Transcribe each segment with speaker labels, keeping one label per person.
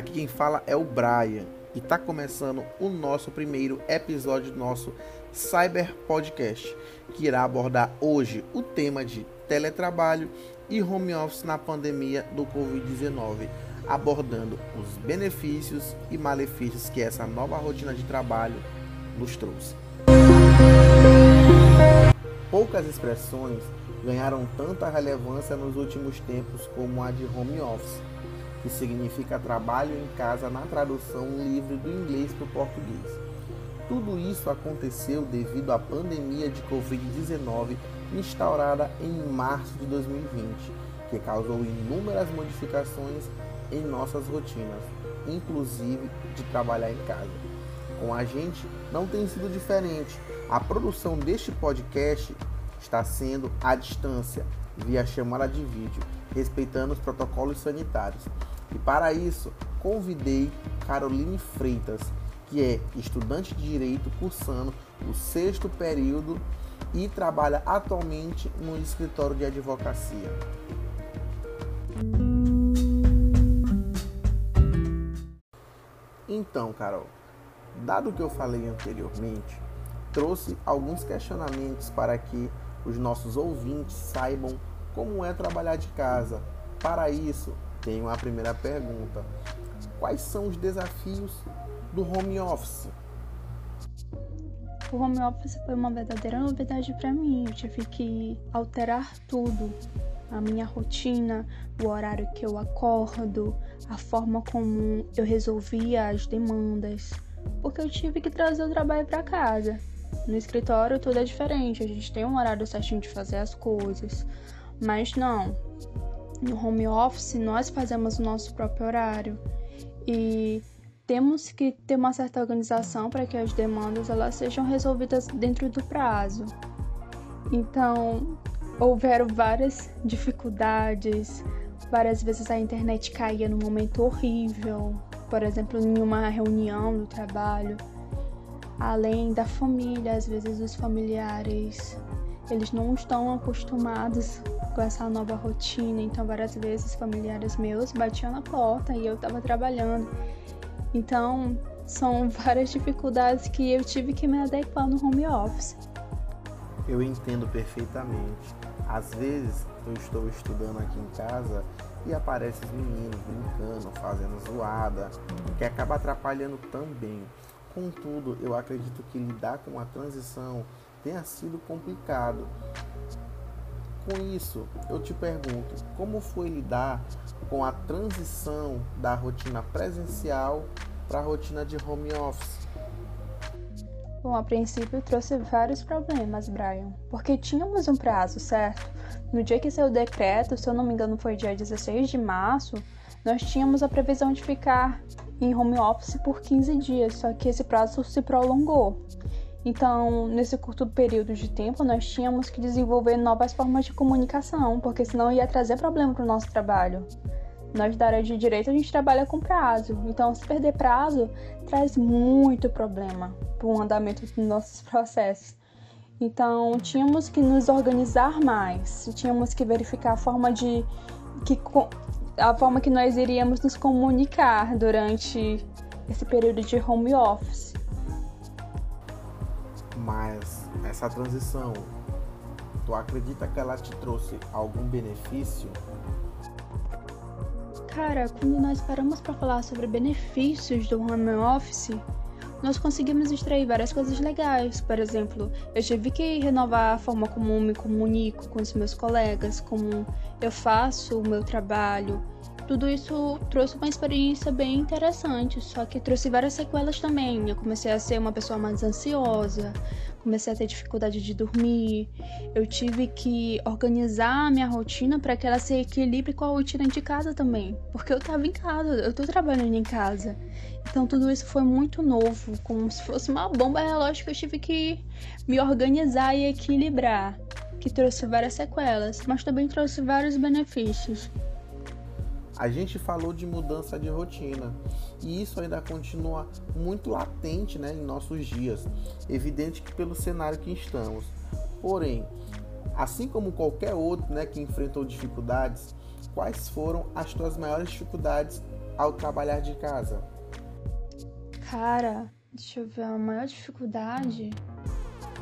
Speaker 1: Aqui quem fala é o Brian e está começando o nosso primeiro episódio do nosso Cyber Podcast, que irá abordar hoje o tema de teletrabalho e home office na pandemia do Covid-19, abordando os benefícios e malefícios que essa nova rotina de trabalho nos trouxe. Poucas expressões ganharam tanta relevância nos últimos tempos como a de home office, que significa trabalho em casa na tradução livre do inglês para o português. Tudo isso aconteceu devido à pandemia de Covid-19 instaurada em março de 2020, que causou inúmeras modificações em nossas rotinas, inclusive de trabalhar em casa. Com a gente não tem sido diferente. A produção deste podcast está sendo à distância, via chamada de vídeo, respeitando os protocolos sanitários. E para isso, convidei Caroline Freitas, que é estudante de Direito cursando o sexto período e trabalha atualmente no escritório de advocacia. Então, Carol, dado o que eu falei anteriormente, trouxe alguns questionamentos para que os nossos ouvintes saibam como é trabalhar de casa. Para isso, tenho a primeira pergunta: Quais são os desafios do home office?
Speaker 2: O home office foi uma verdadeira novidade para mim. Eu tive que alterar tudo. A minha rotina, o horário que eu acordo, a forma como eu resolvia as demandas, porque eu tive que trazer o trabalho para casa. No escritório tudo é diferente, a gente tem um horário certinho de fazer as coisas. Mas não, no home office nós fazemos o nosso próprio horário e temos que ter uma certa organização para que as demandas elas sejam resolvidas dentro do prazo. Então, houveram várias dificuldades, várias vezes a internet caía num momento horrível, por exemplo, em uma reunião do trabalho além da família, às vezes os familiares, eles não estão acostumados com essa nova rotina, então várias vezes familiares meus batiam na porta e eu estava trabalhando. Então, são várias dificuldades que eu tive que me adequar no home office.
Speaker 1: Eu entendo perfeitamente. Às vezes eu estou estudando aqui em casa e aparecem os meninos brincando, fazendo zoada, que acaba atrapalhando também. Contudo, eu acredito que lidar com a transição tenha sido complicado. Com isso, eu te pergunto, como foi lidar com a transição da rotina presencial para a rotina de home office?
Speaker 2: Bom, a princípio trouxe vários problemas, Brian, porque tínhamos um prazo, certo? No dia que saiu o decreto, se eu não me engano foi dia 16 de março, nós tínhamos a previsão de ficar em home office por 15 dias, só que esse prazo se prolongou. Então, nesse curto período de tempo, nós tínhamos que desenvolver novas formas de comunicação, porque senão ia trazer problema para o nosso trabalho. Nós da área de direito a gente trabalha com prazo, então se perder prazo traz muito problema para o andamento dos nossos processos. Então tínhamos que nos organizar mais, tínhamos que verificar a forma de que a forma que nós iríamos nos comunicar durante esse período de home office.
Speaker 1: Mas essa transição, tu acredita que ela te trouxe algum benefício?
Speaker 2: Cara, quando nós paramos para falar sobre benefícios do home office, nós conseguimos extrair várias coisas legais. Por exemplo, eu tive que renovar a forma como me comunico com os meus colegas, como eu faço o meu trabalho. Tudo isso trouxe uma experiência bem interessante, só que trouxe várias sequelas também. Eu comecei a ser uma pessoa mais ansiosa, comecei a ter dificuldade de dormir. Eu tive que organizar a minha rotina para que ela se equilibre com a rotina de casa também, porque eu estava em casa, eu estou trabalhando em casa. Então tudo isso foi muito novo, como se fosse uma bomba relógio que eu tive que me organizar e equilibrar, que trouxe várias sequelas, mas também trouxe vários benefícios.
Speaker 1: A gente falou de mudança de rotina e isso ainda continua muito latente né, em nossos dias, evidente que pelo cenário que estamos. Porém, assim como qualquer outro né, que enfrentou dificuldades, quais foram as tuas maiores dificuldades ao trabalhar de casa?
Speaker 2: Cara, deixa eu ver, a maior dificuldade,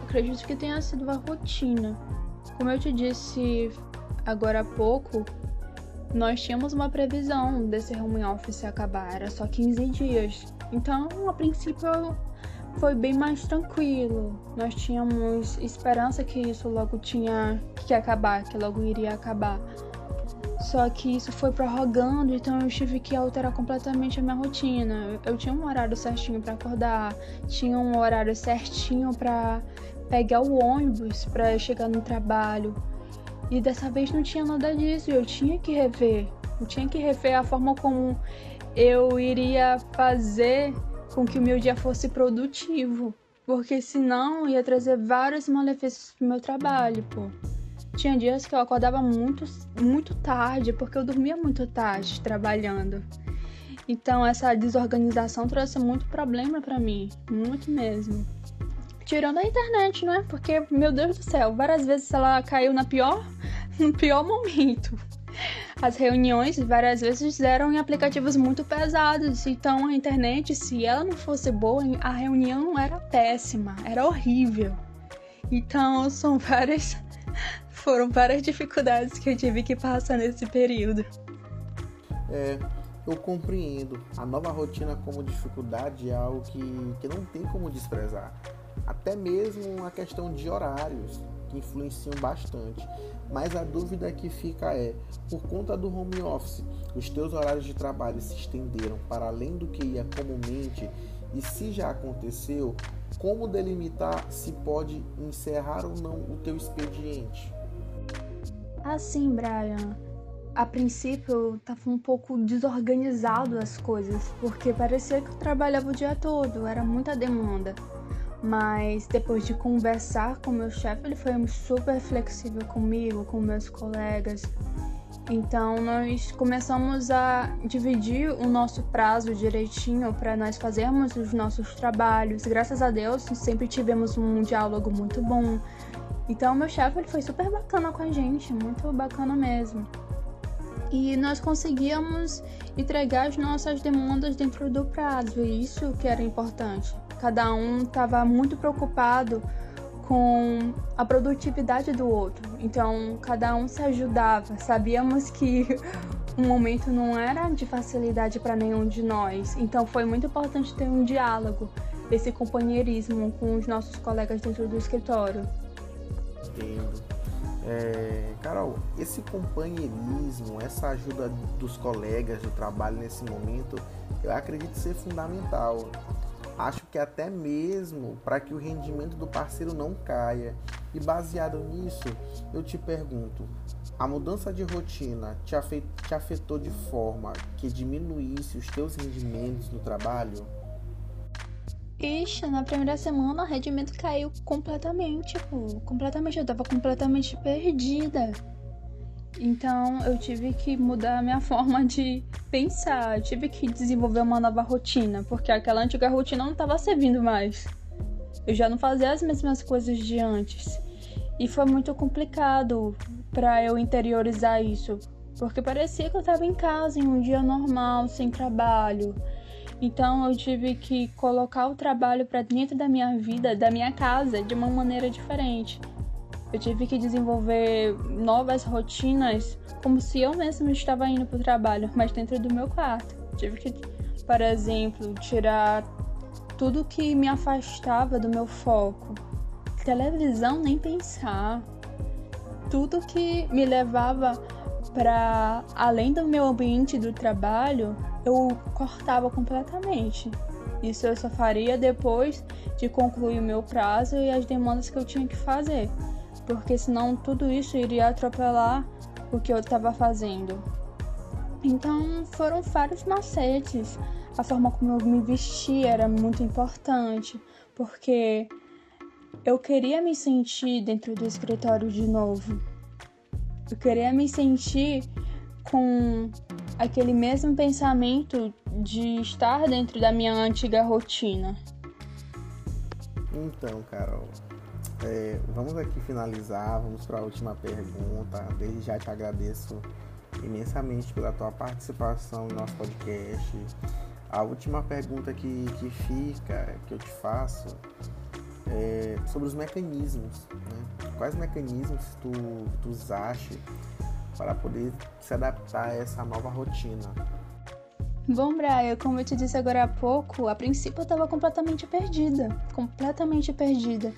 Speaker 2: acredito que tenha sido a rotina. Como eu te disse agora há pouco, nós tínhamos uma previsão desse home office acabar, era só 15 dias. Então, a princípio, foi bem mais tranquilo. Nós tínhamos esperança que isso logo tinha que acabar, que logo iria acabar. Só que isso foi prorrogando, então eu tive que alterar completamente a minha rotina. Eu tinha um horário certinho para acordar, tinha um horário certinho para pegar o ônibus para chegar no trabalho. E dessa vez não tinha nada disso, eu tinha que rever. Eu tinha que rever a forma como eu iria fazer com que o meu dia fosse produtivo, porque senão ia trazer vários malefícios pro meu trabalho, pô. Tinha dias que eu acordava muito, muito tarde, porque eu dormia muito tarde trabalhando. Então essa desorganização trouxe muito problema para mim, muito mesmo. Tirando a internet, né? Porque, meu Deus do céu, várias vezes ela caiu na pior, no pior momento. As reuniões várias vezes eram em aplicativos muito pesados, então a internet, se ela não fosse boa, a reunião era péssima, era horrível. Então são várias foram várias dificuldades que eu tive que passar nesse período.
Speaker 1: É, eu compreendo. A nova rotina como dificuldade é algo que, que não tem como desprezar. Até mesmo a questão de horários, que influenciam bastante. Mas a dúvida que fica é: por conta do home office, os teus horários de trabalho se estenderam para além do que ia comumente? E se já aconteceu, como delimitar se pode encerrar ou não o teu expediente?
Speaker 2: Assim, Brian, a princípio estava um pouco desorganizado as coisas, porque parecia que eu trabalhava o dia todo, era muita demanda. Mas depois de conversar com meu chefe, ele foi super flexível comigo, com meus colegas. Então nós começamos a dividir o nosso prazo direitinho para nós fazermos os nossos trabalhos. Graças a Deus, sempre tivemos um diálogo muito bom. Então, meu chefe ele foi super bacana com a gente, muito bacana mesmo. E nós conseguíamos entregar as nossas demandas dentro do prazo, e isso que era importante. Cada um estava muito preocupado com a produtividade do outro. Então, cada um se ajudava. Sabíamos que o momento não era de facilidade para nenhum de nós. Então, foi muito importante ter um diálogo, esse companheirismo com os nossos colegas dentro do escritório
Speaker 1: entendo. É, Carol, esse companheirismo, essa ajuda dos colegas do trabalho nesse momento, eu acredito ser fundamental. Que até mesmo para que o rendimento do parceiro não caia. E baseado nisso, eu te pergunto: a mudança de rotina te afetou de forma que diminuísse os teus rendimentos no trabalho?
Speaker 2: Ixi, na primeira semana o rendimento caiu completamente, pô. Completamente, eu tava completamente perdida. Então eu tive que mudar a minha forma de pensar, eu tive que desenvolver uma nova rotina, porque aquela antiga rotina não estava servindo mais. Eu já não fazia as mesmas coisas de antes. E foi muito complicado para eu interiorizar isso, porque parecia que eu estava em casa em um dia normal, sem trabalho então eu tive que colocar o trabalho para dentro da minha vida, da minha casa, de uma maneira diferente. Eu tive que desenvolver novas rotinas, como se eu mesma estava indo para o trabalho, mas dentro do meu quarto. Tive que, por exemplo, tirar tudo que me afastava do meu foco. Televisão, nem pensar. Tudo que me levava para além do meu ambiente do trabalho, eu cortava completamente. Isso eu só faria depois de concluir o meu prazo e as demandas que eu tinha que fazer, porque senão tudo isso iria atropelar o que eu estava fazendo. Então foram vários macetes. A forma como eu me vestia era muito importante, porque eu queria me sentir dentro do escritório de novo. Eu queria me sentir com aquele mesmo pensamento de estar dentro da minha antiga rotina.
Speaker 1: Então, Carol, é, vamos aqui finalizar, vamos para a última pergunta. Desde já te agradeço imensamente pela tua participação no nosso podcast. A última pergunta que, que fica, que eu te faço, é sobre os mecanismos. Né? Quais mecanismos tu, tu usaste para poder se adaptar a essa nova rotina?
Speaker 2: Bom, Brian, como eu te disse agora há pouco, a princípio eu estava completamente perdida, completamente perdida.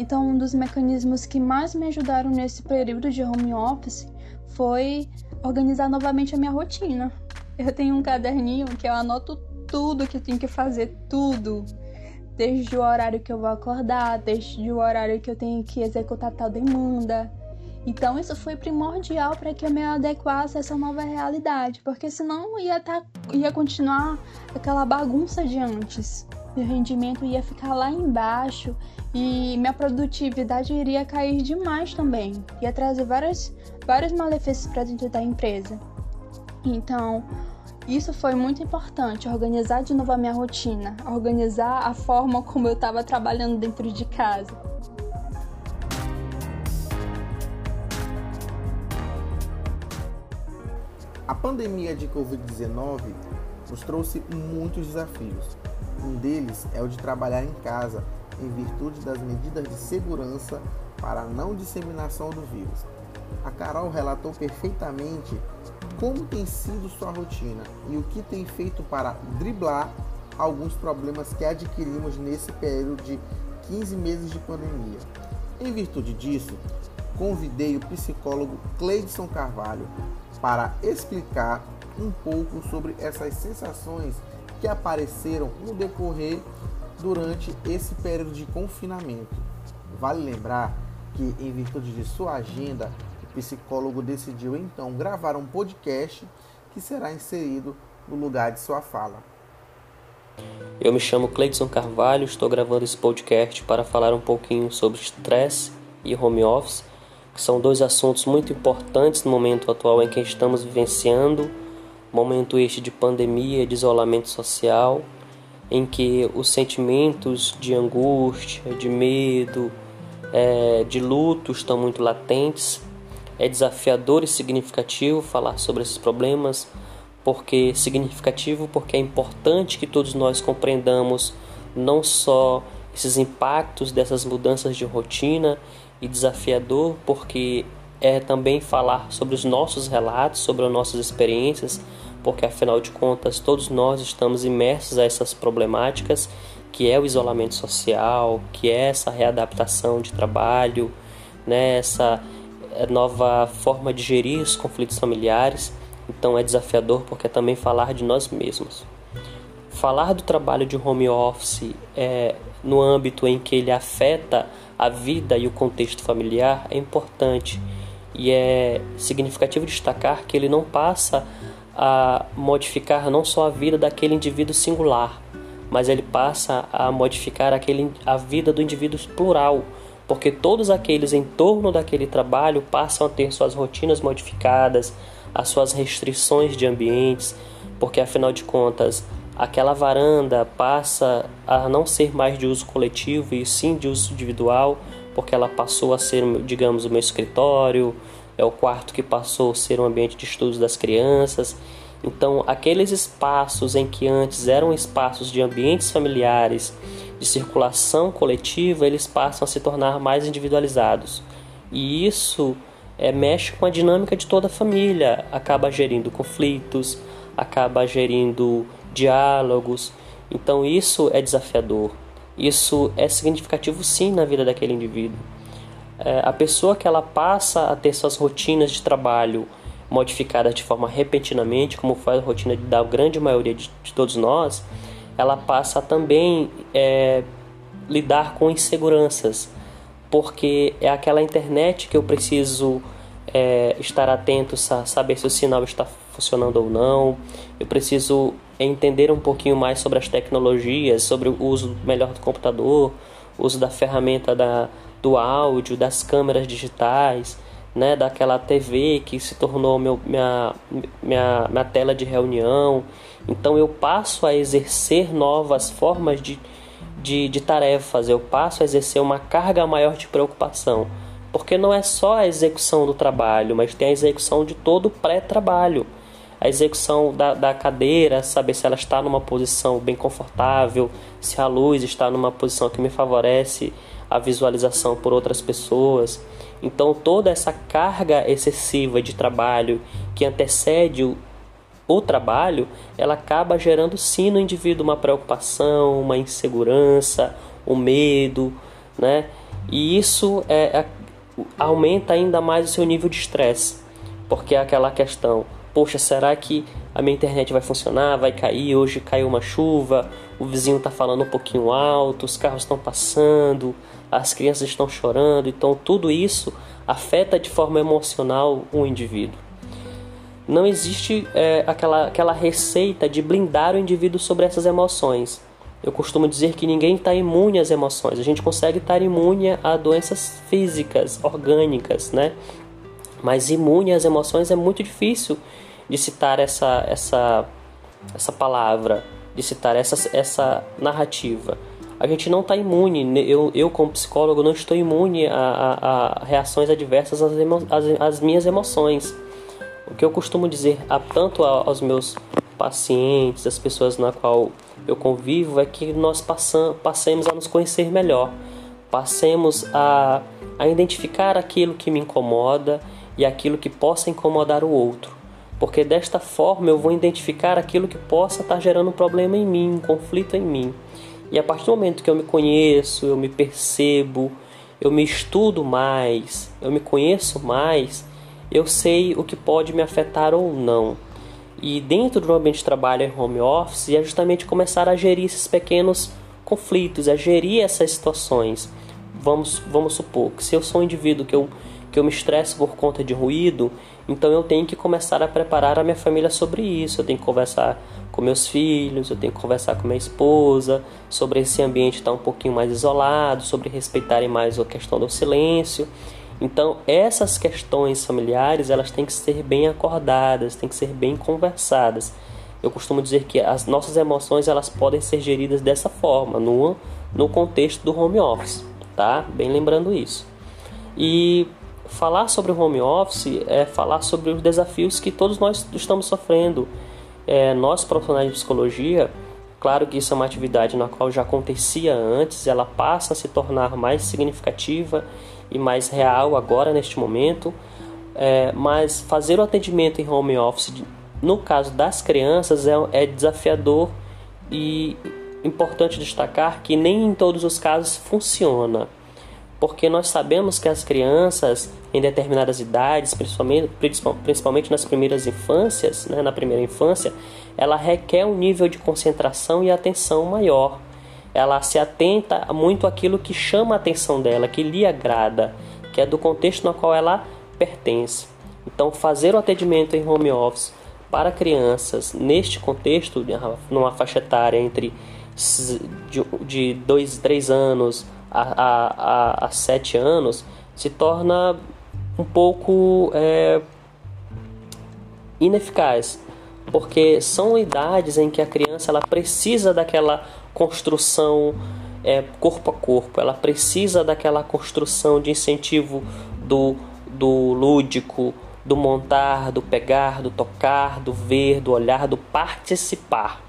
Speaker 2: Então, um dos mecanismos que mais me ajudaram nesse período de home office foi organizar novamente a minha rotina. Eu tenho um caderninho que eu anoto tudo que eu tenho que fazer, tudo. Desde o horário que eu vou acordar, desde o horário que eu tenho que executar tal demanda, então isso foi primordial para que eu me adequasse a essa nova realidade, porque senão ia, tá, ia continuar aquela bagunça de antes. Meu rendimento ia ficar lá embaixo e minha produtividade iria cair demais também. Ia trazer vários, vários malefícios para dentro da empresa. Então, isso foi muito importante, organizar de novo a minha rotina, organizar a forma como eu estava trabalhando dentro de casa.
Speaker 1: A pandemia de Covid-19 nos trouxe muitos desafios. Um deles é o de trabalhar em casa em virtude das medidas de segurança para a não disseminação do vírus. A Carol relatou perfeitamente como tem sido sua rotina e o que tem feito para driblar alguns problemas que adquirimos nesse período de 15 meses de pandemia. Em virtude disso, convidei o psicólogo Cleidson Carvalho para explicar um pouco sobre essas sensações que apareceram no decorrer durante esse período de confinamento. Vale lembrar que, em virtude de sua agenda, o psicólogo decidiu então gravar um podcast que será inserido no lugar de sua fala.
Speaker 3: Eu me chamo Cleidson Carvalho, estou gravando esse podcast para falar um pouquinho sobre estresse e home office que são dois assuntos muito importantes no momento atual em que estamos vivenciando, momento este de pandemia, de isolamento social, em que os sentimentos de angústia, de medo, é, de luto estão muito latentes. É desafiador e significativo falar sobre esses problemas, porque significativo porque é importante que todos nós compreendamos não só esses impactos dessas mudanças de rotina e desafiador porque é também falar sobre os nossos relatos, sobre as nossas experiências, porque afinal de contas todos nós estamos imersos a essas problemáticas que é o isolamento social, que é essa readaptação de trabalho, né, essa eh, nova forma de gerir os conflitos familiares. Então é desafiador porque é também falar de nós mesmos. Falar do trabalho de home office é, no âmbito em que ele afeta a vida e o contexto familiar é importante e é significativo destacar que ele não passa a modificar não só a vida daquele indivíduo singular, mas ele passa a modificar aquele, a vida do indivíduo plural, porque todos aqueles em torno daquele trabalho passam a ter suas rotinas modificadas, as suas restrições de ambientes, porque afinal de contas aquela varanda passa a não ser mais de uso coletivo e sim de uso individual, porque ela passou a ser, digamos, o meu escritório, é o quarto que passou a ser um ambiente de estudos das crianças. Então, aqueles espaços em que antes eram espaços de ambientes familiares, de circulação coletiva, eles passam a se tornar mais individualizados. E isso é, mexe com a dinâmica de toda a família, acaba gerindo conflitos, acaba gerindo diálogos. Então isso é desafiador. Isso é significativo sim na vida daquele indivíduo. É, a pessoa que ela passa a ter suas rotinas de trabalho modificadas de forma repentinamente, como faz a rotina da grande maioria de, de todos nós, ela passa a também é, lidar com inseguranças, porque é aquela internet que eu preciso é, estar atento, saber se o sinal está funcionando ou não. Eu preciso entender um pouquinho mais sobre as tecnologias, sobre o uso melhor do computador, uso da ferramenta da, do áudio, das câmeras digitais, né, daquela TV que se tornou meu, minha, minha, minha tela de reunião. Então eu passo a exercer novas formas de, de, de tarefas, eu passo a exercer uma carga maior de preocupação Porque não é só a execução do trabalho, mas tem a execução de todo o pré-trabalho. A execução da, da cadeira, saber se ela está numa posição bem confortável, se a luz está numa posição que me favorece a visualização por outras pessoas. Então, toda essa carga excessiva de trabalho que antecede o, o trabalho, ela acaba gerando sim no indivíduo uma preocupação, uma insegurança, um medo, né? E isso é, é, aumenta ainda mais o seu nível de estresse, porque é aquela questão: poxa, será que a minha internet vai funcionar? Vai cair? Hoje caiu uma chuva, o vizinho está falando um pouquinho alto, os carros estão passando, as crianças estão chorando, então tudo isso afeta de forma emocional o indivíduo. Não existe é, aquela, aquela receita de blindar o indivíduo sobre essas emoções. Eu costumo dizer que ninguém está imune às emoções. A gente consegue estar imune a doenças físicas, orgânicas, né? Mas imune às emoções é muito difícil de citar essa, essa, essa palavra, de citar essa, essa narrativa. A gente não está imune, né? eu, eu como psicólogo não estou imune a, a, a reações adversas às, emo, às, às minhas emoções. O que eu costumo dizer a, tanto aos meus pacientes, as pessoas na qual eu convivo, é que nós passam, passemos a nos conhecer melhor, passemos a, a identificar aquilo que me incomoda e aquilo que possa incomodar o outro. Porque desta forma eu vou identificar aquilo que possa estar gerando um problema em mim, um conflito em mim. E a partir do momento que eu me conheço, eu me percebo, eu me estudo mais, eu me conheço mais, eu sei o que pode me afetar ou não. E dentro do ambiente de trabalho em home office é justamente começar a gerir esses pequenos conflitos, a gerir essas situações. Vamos, vamos supor que se eu sou um indivíduo que eu, que eu me estresso por conta de ruído, então eu tenho que começar a preparar a minha família sobre isso. Eu tenho que conversar com meus filhos, eu tenho que conversar com minha esposa sobre esse ambiente estar um pouquinho mais isolado, sobre respeitarem mais a questão do silêncio. Então, essas questões familiares, elas têm que ser bem acordadas, têm que ser bem conversadas. Eu costumo dizer que as nossas emoções, elas podem ser geridas dessa forma, no, no contexto do home office, tá? Bem lembrando isso. E falar sobre o home office é falar sobre os desafios que todos nós estamos sofrendo. É, nós, profissionais de psicologia, claro que isso é uma atividade na qual já acontecia antes, ela passa a se tornar mais significativa e mais real agora neste momento, é, mas fazer o atendimento em home office, no caso das crianças, é, é desafiador e importante destacar que nem em todos os casos funciona, porque nós sabemos que as crianças em determinadas idades, principalmente, principalmente nas primeiras infâncias, né, na primeira infância, ela requer um nível de concentração e atenção maior ela se atenta muito àquilo que chama a atenção dela, que lhe agrada, que é do contexto no qual ela pertence. Então, fazer o atendimento em home office para crianças neste contexto, numa faixa etária entre de 2, 3 anos a, 7 anos, se torna um pouco é, ineficaz, porque são idades em que a criança ela precisa daquela construção é, corpo a corpo, ela precisa daquela construção de incentivo do, do lúdico, do montar, do pegar, do tocar, do ver, do olhar, do participar.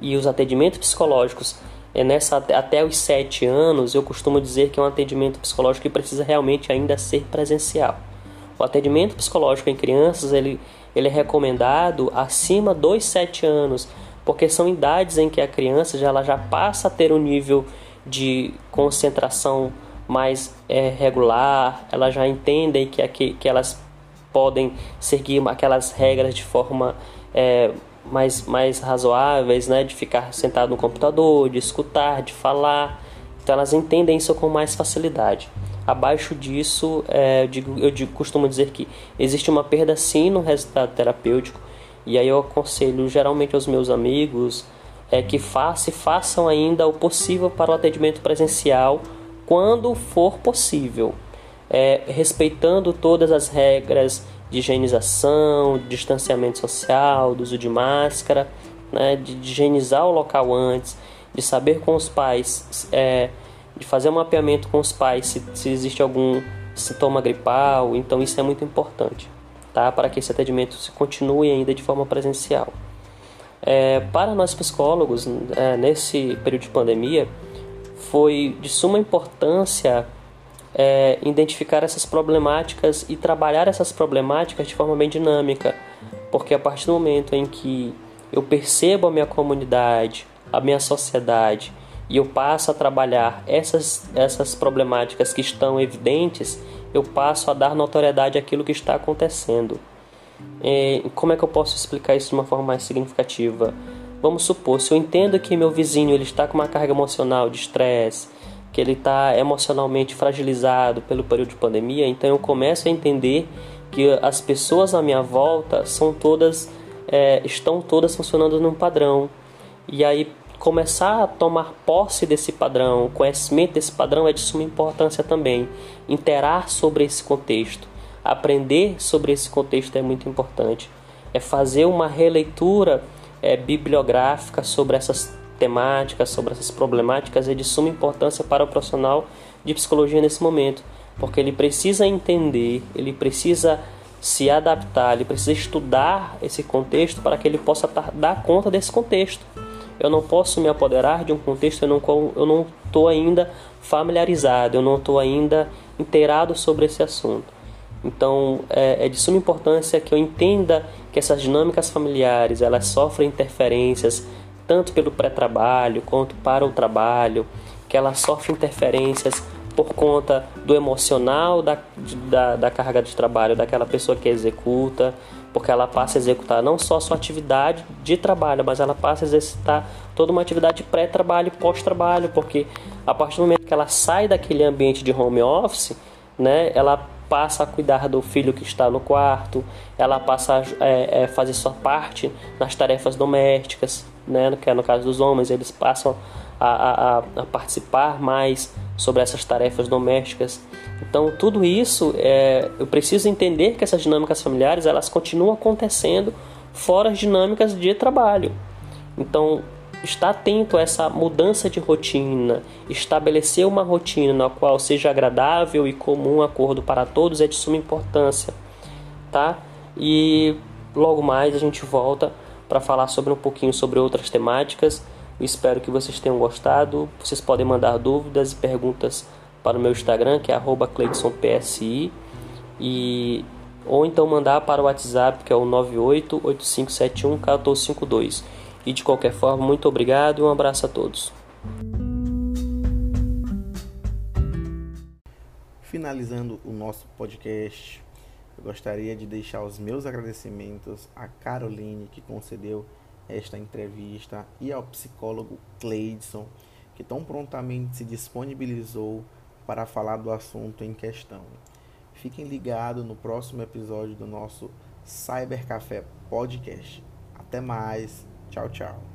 Speaker 3: E os atendimentos psicológicos é nessa até os sete anos, eu costumo dizer que é um atendimento psicológico que precisa realmente ainda ser presencial. O atendimento psicológico em crianças ele, ele é recomendado acima dos sete anos, porque são idades em que a criança já, ela já passa a ter um nível de concentração mais é, regular, elas já entendem que, que, que elas podem seguir aquelas regras de forma é, mais, mais razoáveis, né? de ficar sentado no computador, de escutar, de falar. Então elas entendem isso com mais facilidade. Abaixo disso, é, eu, digo, eu digo, costumo dizer que existe uma perda sim no resultado terapêutico, e aí eu aconselho geralmente aos meus amigos é que façam, façam ainda o possível para o atendimento presencial quando for possível, é, respeitando todas as regras de higienização, de distanciamento social, do uso de máscara, né, de, higienizar o local antes, de saber com os pais, é, de fazer um mapeamento com os pais se, se existe algum sintoma gripal, então isso é muito importante, tá? Para que esse atendimento se continue ainda de forma presencial. É, para nós psicólogos, é, nesse período de pandemia, foi de suma importância é, identificar essas problemáticas e trabalhar essas problemáticas de forma bem dinâmica, porque a partir do momento em que eu percebo a minha comunidade, a minha sociedade e eu passo a trabalhar essas, essas problemáticas que estão evidentes, eu passo a dar notoriedade àquilo que está acontecendo. É, como é que eu posso explicar isso de uma forma mais significativa? Vamos supor, se eu entendo que meu vizinho ele está com uma carga emocional de estresse, que ele está emocionalmente fragilizado pelo período de pandemia, então eu começo a entender que as pessoas à minha volta são todas é, estão todas funcionando num padrão e aí começar a tomar posse desse padrão, conhecimento desse padrão é de suma importância também. Interar sobre esse contexto, aprender sobre esse contexto é muito importante. É fazer uma releitura é, bibliográfica sobre essas temáticas, sobre essas problemáticas é de suma importância para o profissional de psicologia nesse momento, porque ele precisa entender, ele precisa se adaptar, ele precisa estudar esse contexto para que ele possa dar conta desse contexto. Eu não posso me apoderar de um contexto não eu não estou ainda familiarizado, eu não estou ainda inteirado sobre esse assunto. Então é, é de suma importância que eu entenda que essas dinâmicas familiares elas sofrem interferências tanto pelo pré-trabalho quanto para o trabalho, que ela sofre interferências por conta do emocional da, da, da, carga de trabalho daquela pessoa que executa, porque ela passa a executar não só sua atividade de trabalho, mas ela passa a exercitar toda uma atividade pré-trabalho e pós-trabalho, porque a partir do momento que ela sai daquele ambiente de home office, né, ela passa a cuidar do filho que está no quarto, ela passa a é, é, fazer sua parte nas tarefas domésticas, né, que é no caso dos homens, eles passam a, a, a participar mais sobre essas tarefas domésticas. Então, tudo isso, é, eu preciso entender que essas dinâmicas familiares elas continuam acontecendo fora as dinâmicas de trabalho. Então, estar atento a essa mudança de rotina, estabelecer uma rotina na qual seja agradável e comum acordo para todos é de suma importância, tá? E logo mais a gente volta para falar sobre um pouquinho sobre outras temáticas. Eu espero que vocês tenham gostado. Vocês podem mandar dúvidas e perguntas para o meu Instagram, que é @cleidsonpsi e ou então mandar para o WhatsApp, que é o 9885711452. E de qualquer forma, muito obrigado e um abraço a todos.
Speaker 1: Finalizando o nosso podcast, eu gostaria de deixar os meus agradecimentos à Caroline que concedeu esta entrevista e ao psicólogo Cleidson que tão prontamente se disponibilizou para falar do assunto em questão. Fiquem ligados no próximo episódio do nosso Cyber Café Podcast. Até mais. Tchau, tchau.